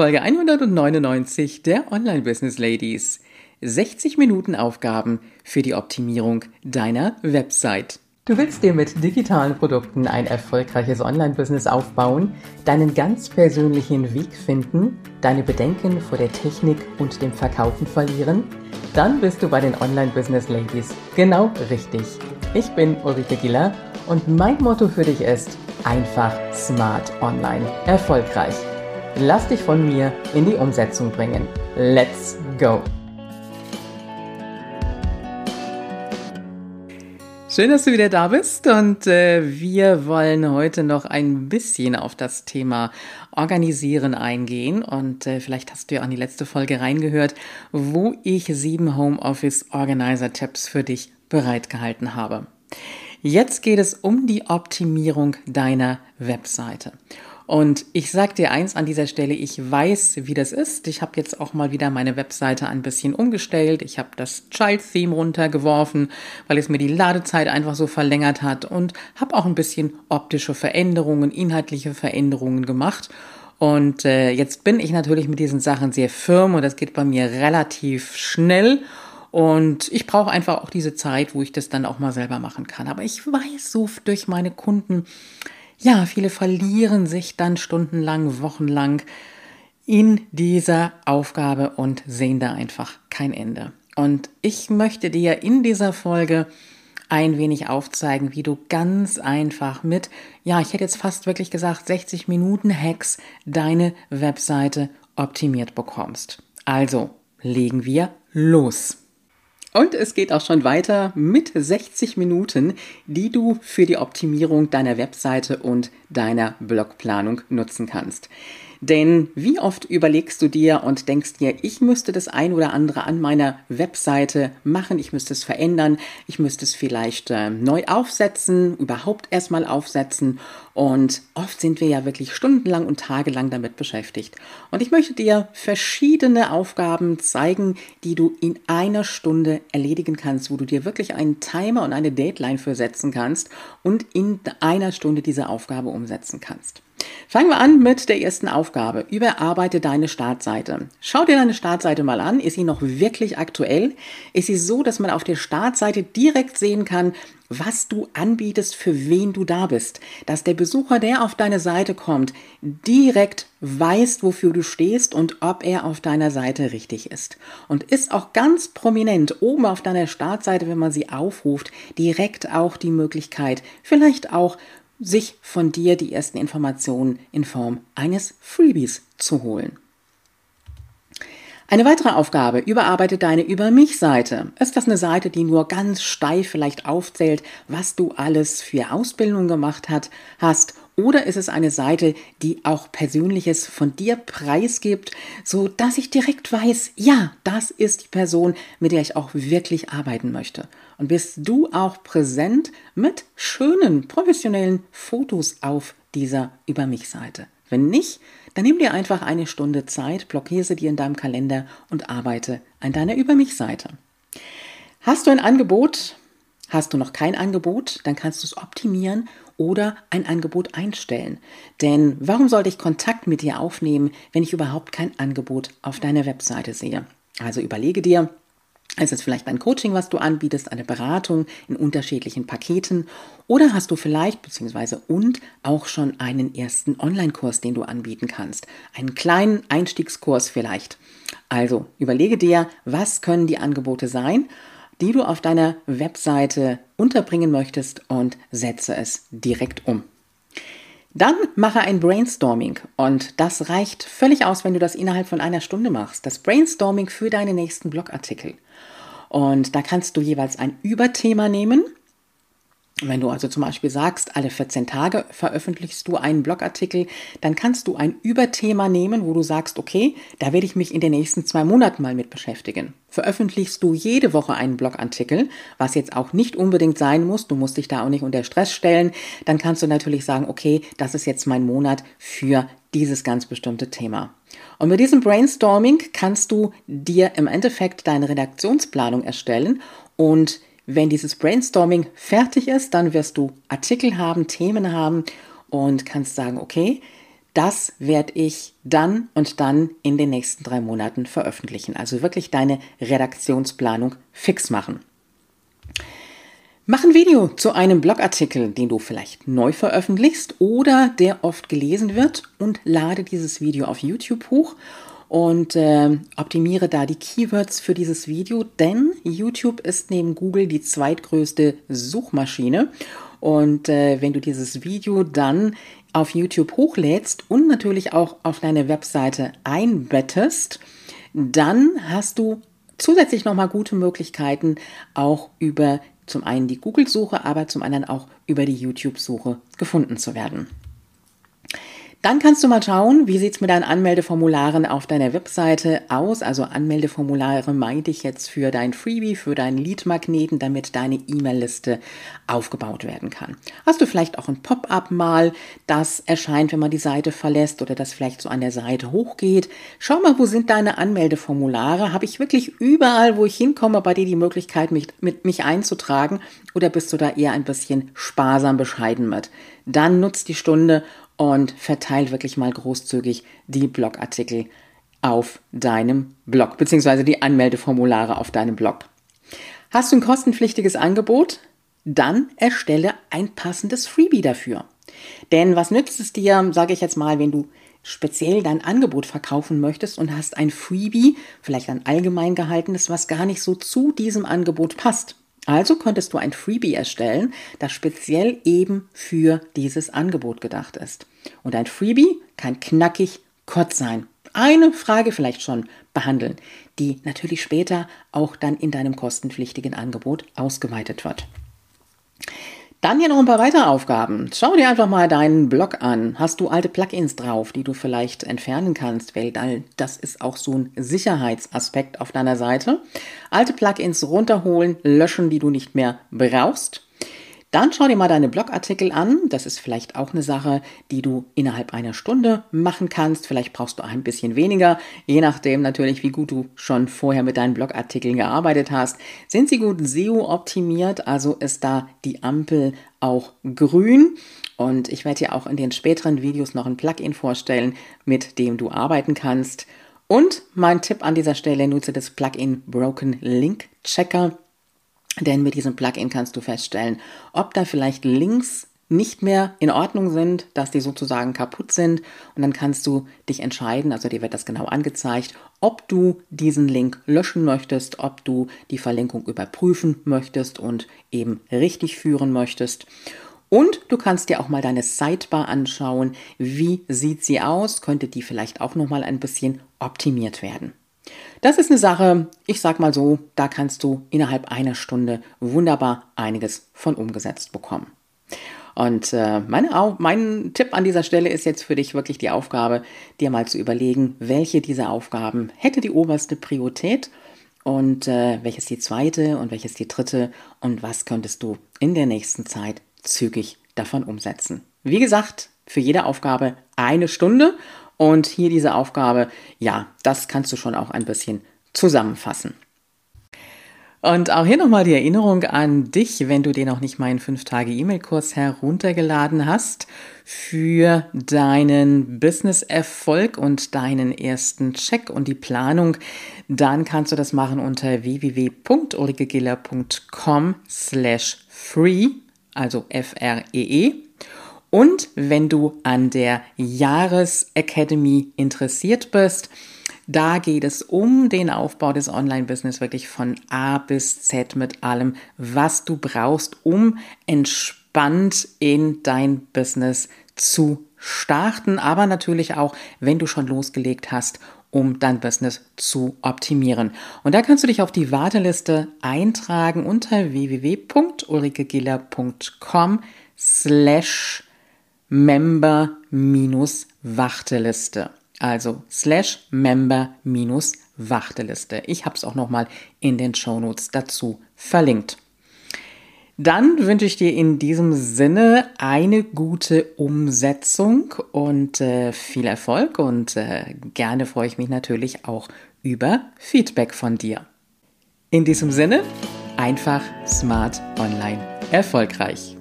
Folge 199 der Online Business Ladies. 60 Minuten Aufgaben für die Optimierung deiner Website. Du willst dir mit digitalen Produkten ein erfolgreiches Online-Business aufbauen, deinen ganz persönlichen Weg finden, deine Bedenken vor der Technik und dem Verkaufen verlieren? Dann bist du bei den Online Business Ladies genau richtig. Ich bin Ulrike Giller und mein Motto für dich ist einfach smart online erfolgreich. Lass dich von mir in die Umsetzung bringen. Let's go! Schön, dass du wieder da bist und äh, wir wollen heute noch ein bisschen auf das Thema Organisieren eingehen und äh, vielleicht hast du ja in die letzte Folge reingehört, wo ich sieben Homeoffice Organizer Tipps für dich bereitgehalten habe. Jetzt geht es um die Optimierung deiner Webseite. Und ich sage dir eins an dieser Stelle, ich weiß, wie das ist. Ich habe jetzt auch mal wieder meine Webseite ein bisschen umgestellt. Ich habe das Child-Theme runtergeworfen, weil es mir die Ladezeit einfach so verlängert hat und habe auch ein bisschen optische Veränderungen, inhaltliche Veränderungen gemacht. Und äh, jetzt bin ich natürlich mit diesen Sachen sehr firm und das geht bei mir relativ schnell. Und ich brauche einfach auch diese Zeit, wo ich das dann auch mal selber machen kann. Aber ich weiß so durch meine Kunden, ja, viele verlieren sich dann stundenlang, wochenlang in dieser Aufgabe und sehen da einfach kein Ende. Und ich möchte dir in dieser Folge ein wenig aufzeigen, wie du ganz einfach mit, ja, ich hätte jetzt fast wirklich gesagt, 60 Minuten Hacks deine Webseite optimiert bekommst. Also, legen wir los. Und es geht auch schon weiter mit 60 Minuten, die du für die Optimierung deiner Webseite und deiner Blogplanung nutzen kannst. Denn wie oft überlegst du dir und denkst dir, ich müsste das ein oder andere an meiner Webseite machen, ich müsste es verändern, ich müsste es vielleicht äh, neu aufsetzen, überhaupt erstmal aufsetzen. Und oft sind wir ja wirklich stundenlang und tagelang damit beschäftigt. Und ich möchte dir verschiedene Aufgaben zeigen, die du in einer Stunde erledigen kannst, wo du dir wirklich einen Timer und eine Deadline für setzen kannst und in einer Stunde diese Aufgabe umsetzen kannst. Fangen wir an mit der ersten Aufgabe. Überarbeite deine Startseite. Schau dir deine Startseite mal an. Ist sie noch wirklich aktuell? Ist sie so, dass man auf der Startseite direkt sehen kann, was du anbietest, für wen du da bist. Dass der Besucher, der auf deine Seite kommt, direkt weiß, wofür du stehst und ob er auf deiner Seite richtig ist. Und ist auch ganz prominent oben auf deiner Startseite, wenn man sie aufruft, direkt auch die Möglichkeit, vielleicht auch sich von dir die ersten Informationen in Form eines Freebies zu holen. Eine weitere Aufgabe, überarbeite deine Über mich-Seite. Ist das eine Seite, die nur ganz steif vielleicht aufzählt, was du alles für Ausbildung gemacht hat, hast oder ist es eine Seite, die auch Persönliches von dir preisgibt, so dass ich direkt weiß, ja, das ist die Person, mit der ich auch wirklich arbeiten möchte. Und bist du auch präsent mit schönen, professionellen Fotos auf dieser Über mich Seite? Wenn nicht, dann nimm dir einfach eine Stunde Zeit, blockiere sie dir in deinem Kalender und arbeite an deiner Über mich Seite. Hast du ein Angebot? Hast du noch kein Angebot? Dann kannst du es optimieren oder ein Angebot einstellen. Denn warum sollte ich Kontakt mit dir aufnehmen, wenn ich überhaupt kein Angebot auf deiner Webseite sehe? Also überlege dir, ist es vielleicht ein Coaching, was du anbietest, eine Beratung in unterschiedlichen Paketen oder hast du vielleicht beziehungsweise und auch schon einen ersten Online-Kurs, den du anbieten kannst, einen kleinen Einstiegskurs vielleicht. Also überlege dir, was können die Angebote sein die du auf deiner Webseite unterbringen möchtest und setze es direkt um. Dann mache ein Brainstorming und das reicht völlig aus, wenn du das innerhalb von einer Stunde machst. Das Brainstorming für deine nächsten Blogartikel. Und da kannst du jeweils ein Überthema nehmen wenn du also zum Beispiel sagst, alle 14 Tage veröffentlichst du einen Blogartikel, dann kannst du ein Überthema nehmen, wo du sagst, okay, da werde ich mich in den nächsten zwei Monaten mal mit beschäftigen. Veröffentlichst du jede Woche einen Blogartikel, was jetzt auch nicht unbedingt sein muss, du musst dich da auch nicht unter Stress stellen, dann kannst du natürlich sagen, okay, das ist jetzt mein Monat für dieses ganz bestimmte Thema. Und mit diesem Brainstorming kannst du dir im Endeffekt deine Redaktionsplanung erstellen und wenn dieses Brainstorming fertig ist, dann wirst du Artikel haben, Themen haben und kannst sagen, okay, das werde ich dann und dann in den nächsten drei Monaten veröffentlichen. Also wirklich deine Redaktionsplanung fix machen. Mach ein Video zu einem Blogartikel, den du vielleicht neu veröffentlichst oder der oft gelesen wird und lade dieses Video auf YouTube hoch und äh, optimiere da die Keywords für dieses Video, denn YouTube ist neben Google die zweitgrößte Suchmaschine. Und äh, wenn du dieses Video dann auf YouTube hochlädst und natürlich auch auf deine Webseite einbettest, dann hast du zusätzlich nochmal gute Möglichkeiten, auch über zum einen die Google-Suche, aber zum anderen auch über die YouTube-Suche gefunden zu werden. Dann kannst du mal schauen, wie sieht's mit deinen Anmeldeformularen auf deiner Webseite aus. Also Anmeldeformulare meinte ich jetzt für dein Freebie, für deinen Lead-Magneten, damit deine E-Mail-Liste aufgebaut werden kann. Hast du vielleicht auch ein Pop-up mal, das erscheint, wenn man die Seite verlässt oder das vielleicht so an der Seite hochgeht. Schau mal, wo sind deine Anmeldeformulare? Habe ich wirklich überall, wo ich hinkomme, bei dir die Möglichkeit, mich, mit mich einzutragen? Oder bist du da eher ein bisschen sparsam bescheiden mit? Dann nutzt die Stunde und verteil wirklich mal großzügig die Blogartikel auf deinem Blog, beziehungsweise die Anmeldeformulare auf deinem Blog. Hast du ein kostenpflichtiges Angebot? Dann erstelle ein passendes Freebie dafür. Denn was nützt es dir, sage ich jetzt mal, wenn du speziell dein Angebot verkaufen möchtest und hast ein Freebie, vielleicht ein allgemein gehaltenes, was gar nicht so zu diesem Angebot passt. Also könntest du ein Freebie erstellen, das speziell eben für dieses Angebot gedacht ist. Und ein Freebie kann knackig kurz sein. Eine Frage vielleicht schon behandeln, die natürlich später auch dann in deinem kostenpflichtigen Angebot ausgeweitet wird. Dann hier noch ein paar weitere Aufgaben. Schau dir einfach mal deinen Blog an. Hast du alte Plugins drauf, die du vielleicht entfernen kannst? Weil das ist auch so ein Sicherheitsaspekt auf deiner Seite. Alte Plugins runterholen, löschen, die du nicht mehr brauchst. Dann schau dir mal deine Blogartikel an. Das ist vielleicht auch eine Sache, die du innerhalb einer Stunde machen kannst. Vielleicht brauchst du ein bisschen weniger, je nachdem natürlich, wie gut du schon vorher mit deinen Blogartikeln gearbeitet hast. Sind sie gut SEO-optimiert? Also ist da die Ampel auch grün? Und ich werde dir auch in den späteren Videos noch ein Plugin vorstellen, mit dem du arbeiten kannst. Und mein Tipp an dieser Stelle, nutze das Plugin Broken Link Checker. Denn mit diesem Plugin kannst du feststellen, ob da vielleicht Links nicht mehr in Ordnung sind, dass die sozusagen kaputt sind. Und dann kannst du dich entscheiden, also dir wird das genau angezeigt, ob du diesen Link löschen möchtest, ob du die Verlinkung überprüfen möchtest und eben richtig führen möchtest. Und du kannst dir auch mal deine Sidebar anschauen. Wie sieht sie aus? Könnte die vielleicht auch noch mal ein bisschen optimiert werden? Das ist eine Sache, ich sag mal so, da kannst du innerhalb einer Stunde wunderbar einiges von umgesetzt bekommen. Und äh, meine, mein Tipp an dieser Stelle ist jetzt für dich wirklich die Aufgabe, dir mal zu überlegen, welche dieser Aufgaben hätte die oberste Priorität und äh, welches die zweite und welches die dritte und was könntest du in der nächsten Zeit zügig davon umsetzen. Wie gesagt, für jede Aufgabe eine Stunde und hier diese Aufgabe, ja, das kannst du schon auch ein bisschen zusammenfassen. Und auch hier nochmal die Erinnerung an dich, wenn du dir noch nicht meinen 5-Tage-E-Mail-Kurs heruntergeladen hast für deinen Business-Erfolg und deinen ersten Check und die Planung, dann kannst du das machen unter www.ulrikegiller.com slash free, also F-R-E-E. -E. Und wenn du an der Jahresacademy interessiert bist, da geht es um den Aufbau des Online-Business wirklich von A bis Z mit allem, was du brauchst, um entspannt in dein Business zu starten, aber natürlich auch, wenn du schon losgelegt hast, um dein Business zu optimieren. Und da kannst du dich auf die Warteliste eintragen unter www.ulrikegiller.com slash Member-Warteliste. Also slash Member-Warteliste. Ich habe es auch nochmal in den Shownotes dazu verlinkt. Dann wünsche ich dir in diesem Sinne eine gute Umsetzung und äh, viel Erfolg und äh, gerne freue ich mich natürlich auch über Feedback von dir. In diesem Sinne, einfach, smart, online, erfolgreich.